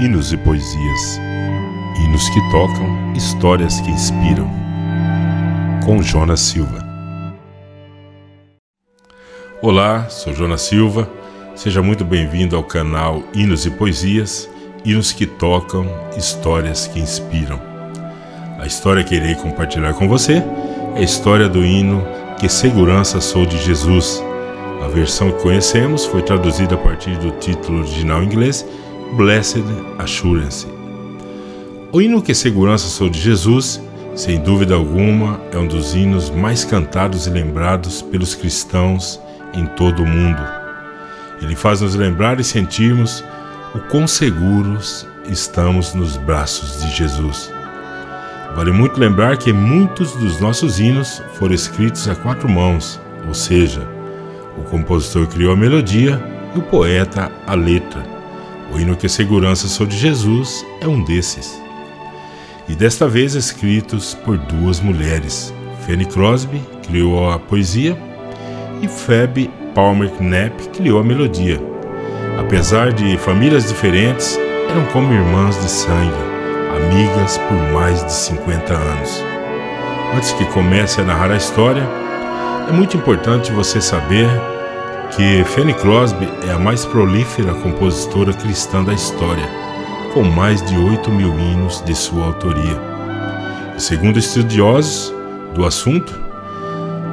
hinos e poesias. Hinos que tocam, histórias que inspiram. Com Jonas Silva. Olá, sou Jonas Silva. Seja muito bem-vindo ao canal Hinos e Poesias, hinos que tocam, histórias que inspiram. A história que irei compartilhar com você é a história do hino Que Segurança Sou de Jesus. A versão que conhecemos foi traduzida a partir do título original inglês Blessed Assurance. O hino Que Segurança Sou de Jesus, sem dúvida alguma, é um dos hinos mais cantados e lembrados pelos cristãos em todo o mundo. Ele faz nos lembrar e sentirmos o quão seguros estamos nos braços de Jesus. Vale muito lembrar que muitos dos nossos hinos foram escritos a quatro mãos, ou seja, o compositor criou a melodia e o poeta a letra. O hino que segurança sou de Jesus é um desses. E desta vez escritos por duas mulheres. Fanny Crosby criou a poesia e Phoebe Palmer Knapp criou a melodia. Apesar de famílias diferentes, eram como irmãs de sangue, amigas por mais de 50 anos. Antes que comece a narrar a história, é muito importante você saber que Fanny Crosby é a mais prolífera compositora cristã da história, com mais de 8 mil hinos de sua autoria. Segundo estudiosos do assunto,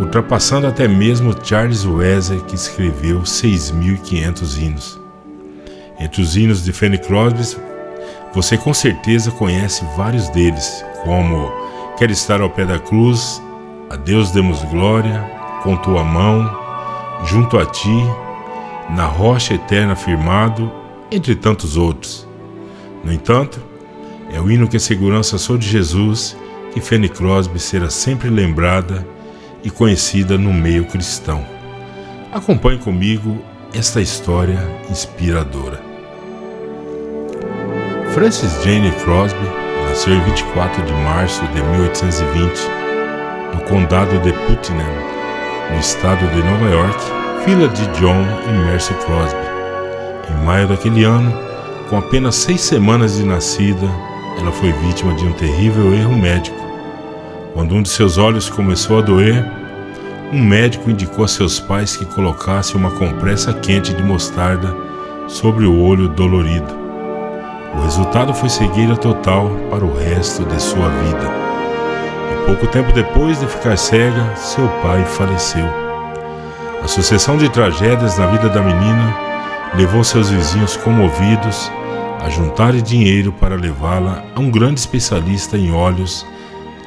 ultrapassando até mesmo Charles Wesley, que escreveu 6.500 hinos. Entre os hinos de Fanny Crosby, você com certeza conhece vários deles, como Quero estar ao pé da cruz, A Deus demos glória, Com tua mão, junto a ti, na rocha eterna firmado, entre tantos outros. No entanto, é o hino que a segurança sou de Jesus que Fanny Crosby será sempre lembrada e conhecida no meio cristão. Acompanhe comigo esta história inspiradora. Frances Jane Crosby nasceu em 24 de março de 1820 no condado de Putnam, no estado de Nova York, filha de John e Mercy Crosby. Em maio daquele ano, com apenas seis semanas de nascida, ela foi vítima de um terrível erro médico. Quando um de seus olhos começou a doer, um médico indicou a seus pais que colocassem uma compressa quente de mostarda sobre o olho dolorido. O resultado foi cegueira total para o resto de sua vida. Pouco tempo depois de ficar cega, seu pai faleceu. A sucessão de tragédias na vida da menina levou seus vizinhos comovidos a juntar dinheiro para levá-la a um grande especialista em olhos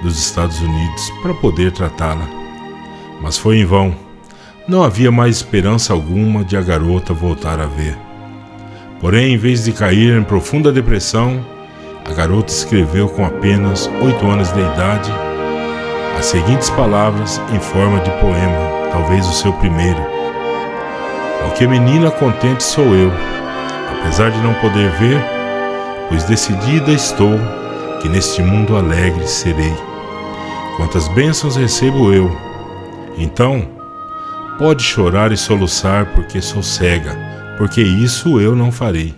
dos Estados Unidos para poder tratá-la. Mas foi em vão. Não havia mais esperança alguma de a garota voltar a ver. Porém, em vez de cair em profunda depressão, a garota escreveu com apenas oito anos de idade as seguintes palavras em forma de poema, talvez o seu primeiro. Ao que menina contente sou eu, apesar de não poder ver, pois decidida estou que neste mundo alegre serei. Quantas bênçãos recebo eu, então pode chorar e soluçar porque sou cega, porque isso eu não farei.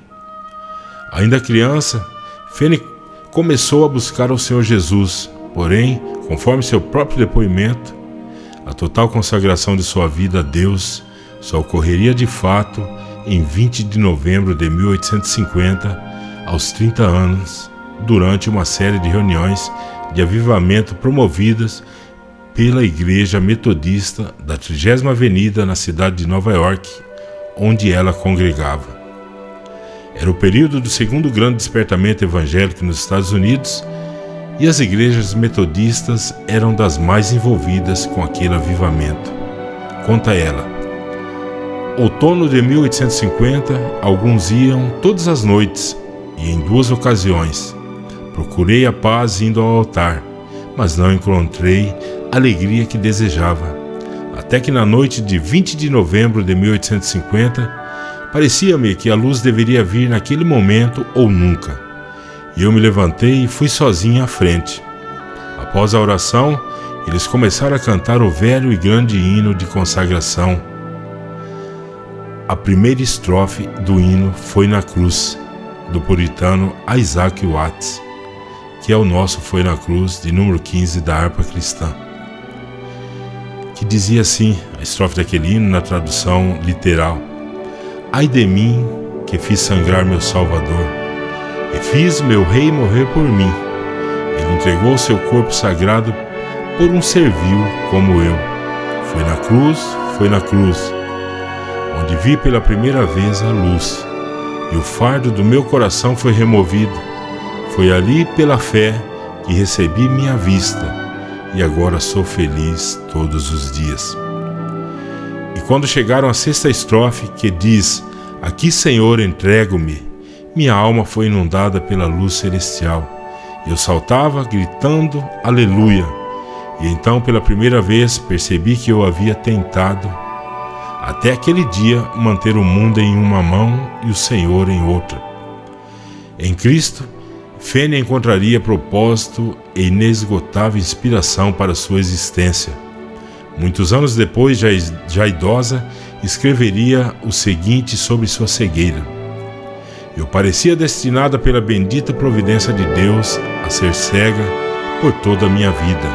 Ainda criança, Fene começou a buscar o Senhor Jesus, porém Conforme seu próprio depoimento, a total consagração de sua vida a Deus só ocorreria de fato em 20 de novembro de 1850, aos 30 anos, durante uma série de reuniões de avivamento promovidas pela Igreja Metodista da 30 Avenida na cidade de Nova York, onde ela congregava. Era o período do segundo grande despertamento evangélico nos Estados Unidos e as igrejas metodistas eram das mais envolvidas com aquele avivamento. Conta ela. Outono de 1850, alguns iam todas as noites e em duas ocasiões. Procurei a paz indo ao altar, mas não encontrei a alegria que desejava. Até que na noite de 20 de novembro de 1850, parecia-me que a luz deveria vir naquele momento ou nunca. E eu me levantei e fui sozinho à frente. Após a oração, eles começaram a cantar o velho e grande hino de consagração. A primeira estrofe do hino foi na cruz. do puritano Isaac Watts, que é o nosso Foi na Cruz, de número 15 da harpa cristã, que dizia assim, a estrofe daquele hino na tradução literal: Ai de mim que fiz sangrar meu Salvador, e fiz meu Rei morrer por mim. Ele entregou seu corpo sagrado por um servil como eu. Foi na cruz, foi na cruz, onde vi pela primeira vez a luz, e o fardo do meu coração foi removido. Foi ali pela fé que recebi minha vista, e agora sou feliz todos os dias. E quando chegaram à sexta estrofe, que diz: Aqui, Senhor, entrego-me, minha alma foi inundada pela luz celestial. Eu saltava, gritando: Aleluia! E então, pela primeira vez, percebi que eu havia tentado, até aquele dia, manter o mundo em uma mão e o Senhor em outra. Em Cristo, Fênia encontraria propósito e inesgotável inspiração para sua existência. Muitos anos depois, já, já idosa, escreveria o seguinte sobre sua cegueira: Eu parecia destinada pela bendita providência de Deus a ser cega por toda a minha vida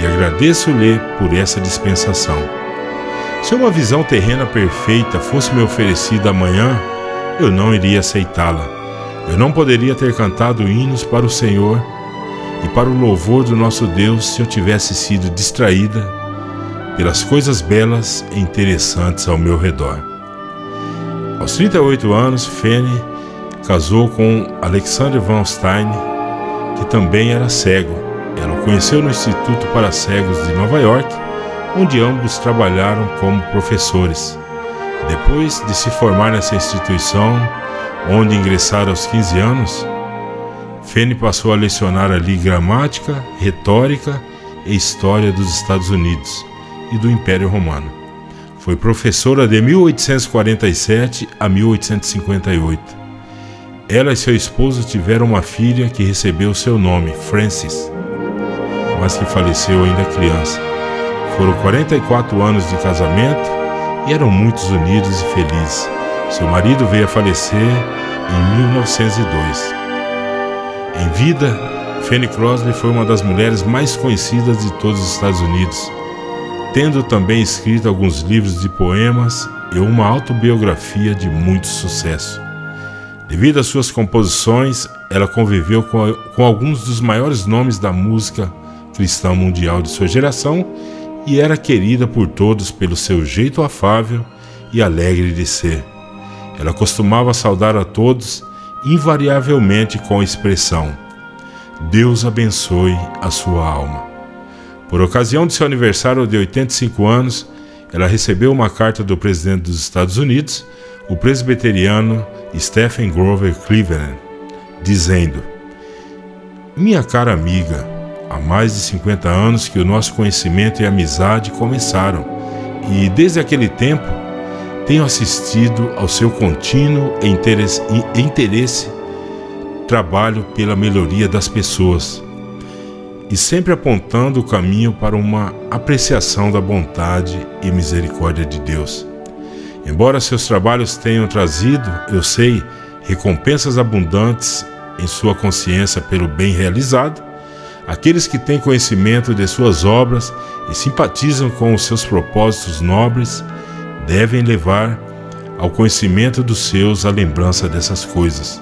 e agradeço-lhe por essa dispensação. Se uma visão terrena perfeita fosse me oferecida amanhã, eu não iria aceitá-la. Eu não poderia ter cantado hinos para o Senhor e para o louvor do nosso Deus se eu tivesse sido distraída pelas coisas belas e interessantes ao meu redor. Aos 38 anos, Fene casou com Alexander Van Stein, que também era cego ela o conheceu no Instituto para Cegos de Nova York, onde ambos trabalharam como professores. Depois de se formar nessa instituição, onde ingressaram aos 15 anos, Fene passou a lecionar ali gramática, retórica e história dos Estados Unidos e do Império Romano. Foi professora de 1847 a 1858. Ela e seu esposo tiveram uma filha que recebeu seu nome, Frances mas que faleceu ainda criança. Foram 44 anos de casamento e eram muitos unidos e felizes. Seu marido veio a falecer em 1902. Em vida, Fanny Crosby foi uma das mulheres mais conhecidas de todos os Estados Unidos, tendo também escrito alguns livros de poemas e uma autobiografia de muito sucesso. Devido às suas composições, ela conviveu com, com alguns dos maiores nomes da música cristã mundial de sua geração e era querida por todos pelo seu jeito afável e alegre de ser. Ela costumava saudar a todos invariavelmente com a expressão: Deus abençoe a sua alma. Por ocasião de seu aniversário de 85 anos, ela recebeu uma carta do presidente dos Estados Unidos, o presbiteriano Stephen Grover Cleveland, dizendo: Minha cara amiga, Há mais de 50 anos que o nosso conhecimento e amizade começaram, e desde aquele tempo tenho assistido ao seu contínuo interesse, interesse trabalho pela melhoria das pessoas e sempre apontando o caminho para uma apreciação da bondade e misericórdia de Deus. Embora seus trabalhos tenham trazido, eu sei, recompensas abundantes em sua consciência pelo bem realizado, Aqueles que têm conhecimento de suas obras e simpatizam com os seus propósitos nobres devem levar ao conhecimento dos seus a lembrança dessas coisas.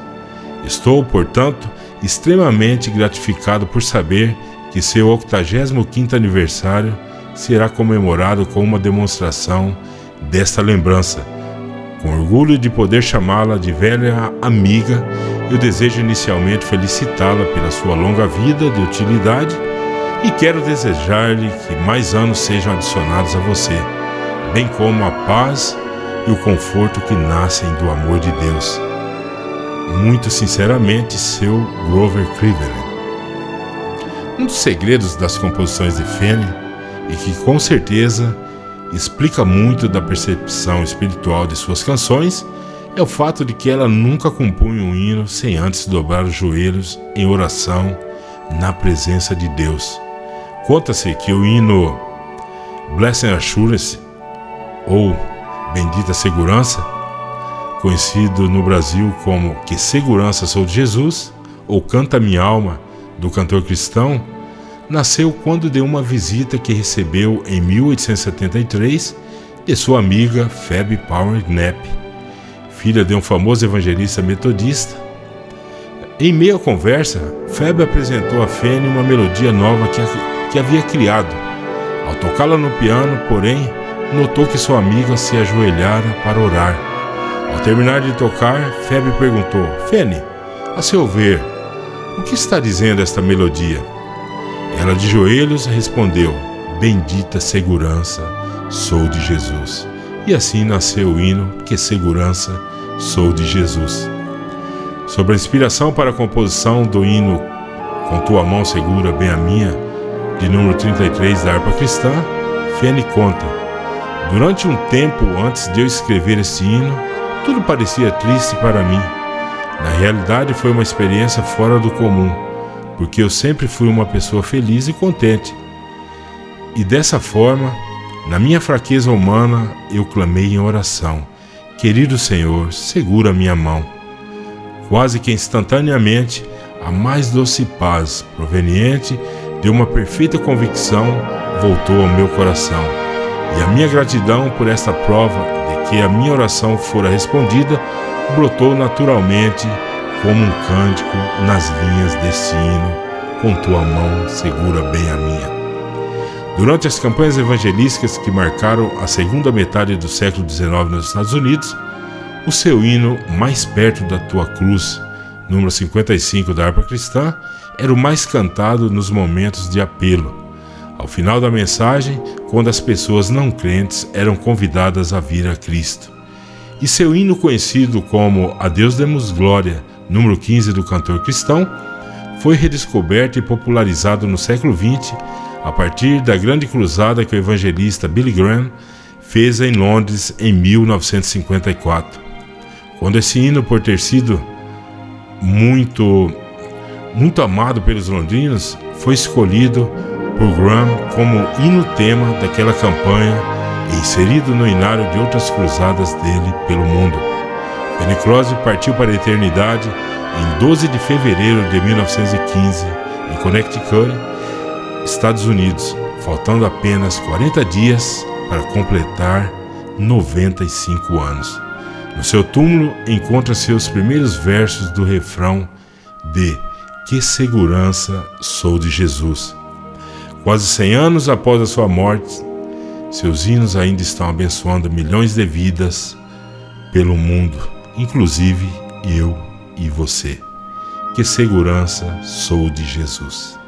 Estou, portanto, extremamente gratificado por saber que seu 85º aniversário será comemorado com uma demonstração desta lembrança. Com orgulho de poder chamá-la de velha amiga eu desejo inicialmente felicitá-la pela sua longa vida de utilidade e quero desejar-lhe que mais anos sejam adicionados a você, bem como a paz e o conforto que nascem do amor de Deus. Muito sinceramente, seu Grover Cleveland. Um dos segredos das composições de Fanny e que com certeza explica muito da percepção espiritual de suas canções é o fato de que ela nunca compunha um hino sem antes dobrar os joelhos em oração na presença de Deus. Conta-se que o hino Blessed Assurance, ou Bendita Segurança, conhecido no Brasil como Que Segurança Sou de Jesus, ou Canta Minha Alma, do cantor cristão, nasceu quando de uma visita que recebeu em 1873 de sua amiga Phoebe Power Knapp, filha de um famoso evangelista metodista. Em meio à conversa, Phoebe apresentou a Fanny uma melodia nova que, que havia criado. Ao tocá-la no piano, porém, notou que sua amiga se ajoelhara para orar. Ao terminar de tocar, Phoebe perguntou: Fanny, a seu ver, o que está dizendo esta melodia? Ela de joelhos respondeu: Bendita segurança, sou de Jesus. E assim nasceu o hino Que segurança, sou de Jesus. Sobre a inspiração para a composição do hino Com tua mão segura bem a minha, de número 33 da harpa cristã, Fene conta: Durante um tempo antes de eu escrever este hino, tudo parecia triste para mim. Na realidade, foi uma experiência fora do comum porque eu sempre fui uma pessoa feliz e contente. E dessa forma, na minha fraqueza humana, eu clamei em oração: Querido Senhor, segura minha mão. Quase que instantaneamente, a mais doce paz, proveniente de uma perfeita convicção, voltou ao meu coração. E a minha gratidão por esta prova de que a minha oração fora respondida brotou naturalmente como um cântico nas linhas deste hino, com tua mão segura bem a minha. Durante as campanhas evangelísticas que marcaram a segunda metade do século XIX nos Estados Unidos, o seu hino Mais Perto da Tua Cruz, número 55 da harpa cristã, era o mais cantado nos momentos de apelo. Ao final da mensagem, quando as pessoas não crentes eram convidadas a vir a Cristo. E seu hino conhecido como A Deus demos glória, número 15 do cantor cristão, foi redescoberto e popularizado no século XX a partir da grande cruzada que o evangelista Billy Graham fez em Londres em 1954. Quando esse hino, por ter sido muito, muito amado pelos londrinos, foi escolhido por Graham como hino tema daquela campanha e inserido no inário de outras cruzadas dele pelo mundo. Penny Crosby partiu para a eternidade em 12 de fevereiro de 1915, em Connecticut, Estados Unidos, faltando apenas 40 dias para completar 95 anos. No seu túmulo encontra-se os primeiros versos do refrão de Que segurança sou de Jesus. Quase 100 anos após a sua morte, seus hinos ainda estão abençoando milhões de vidas pelo mundo inclusive eu e você. Que segurança sou de Jesus.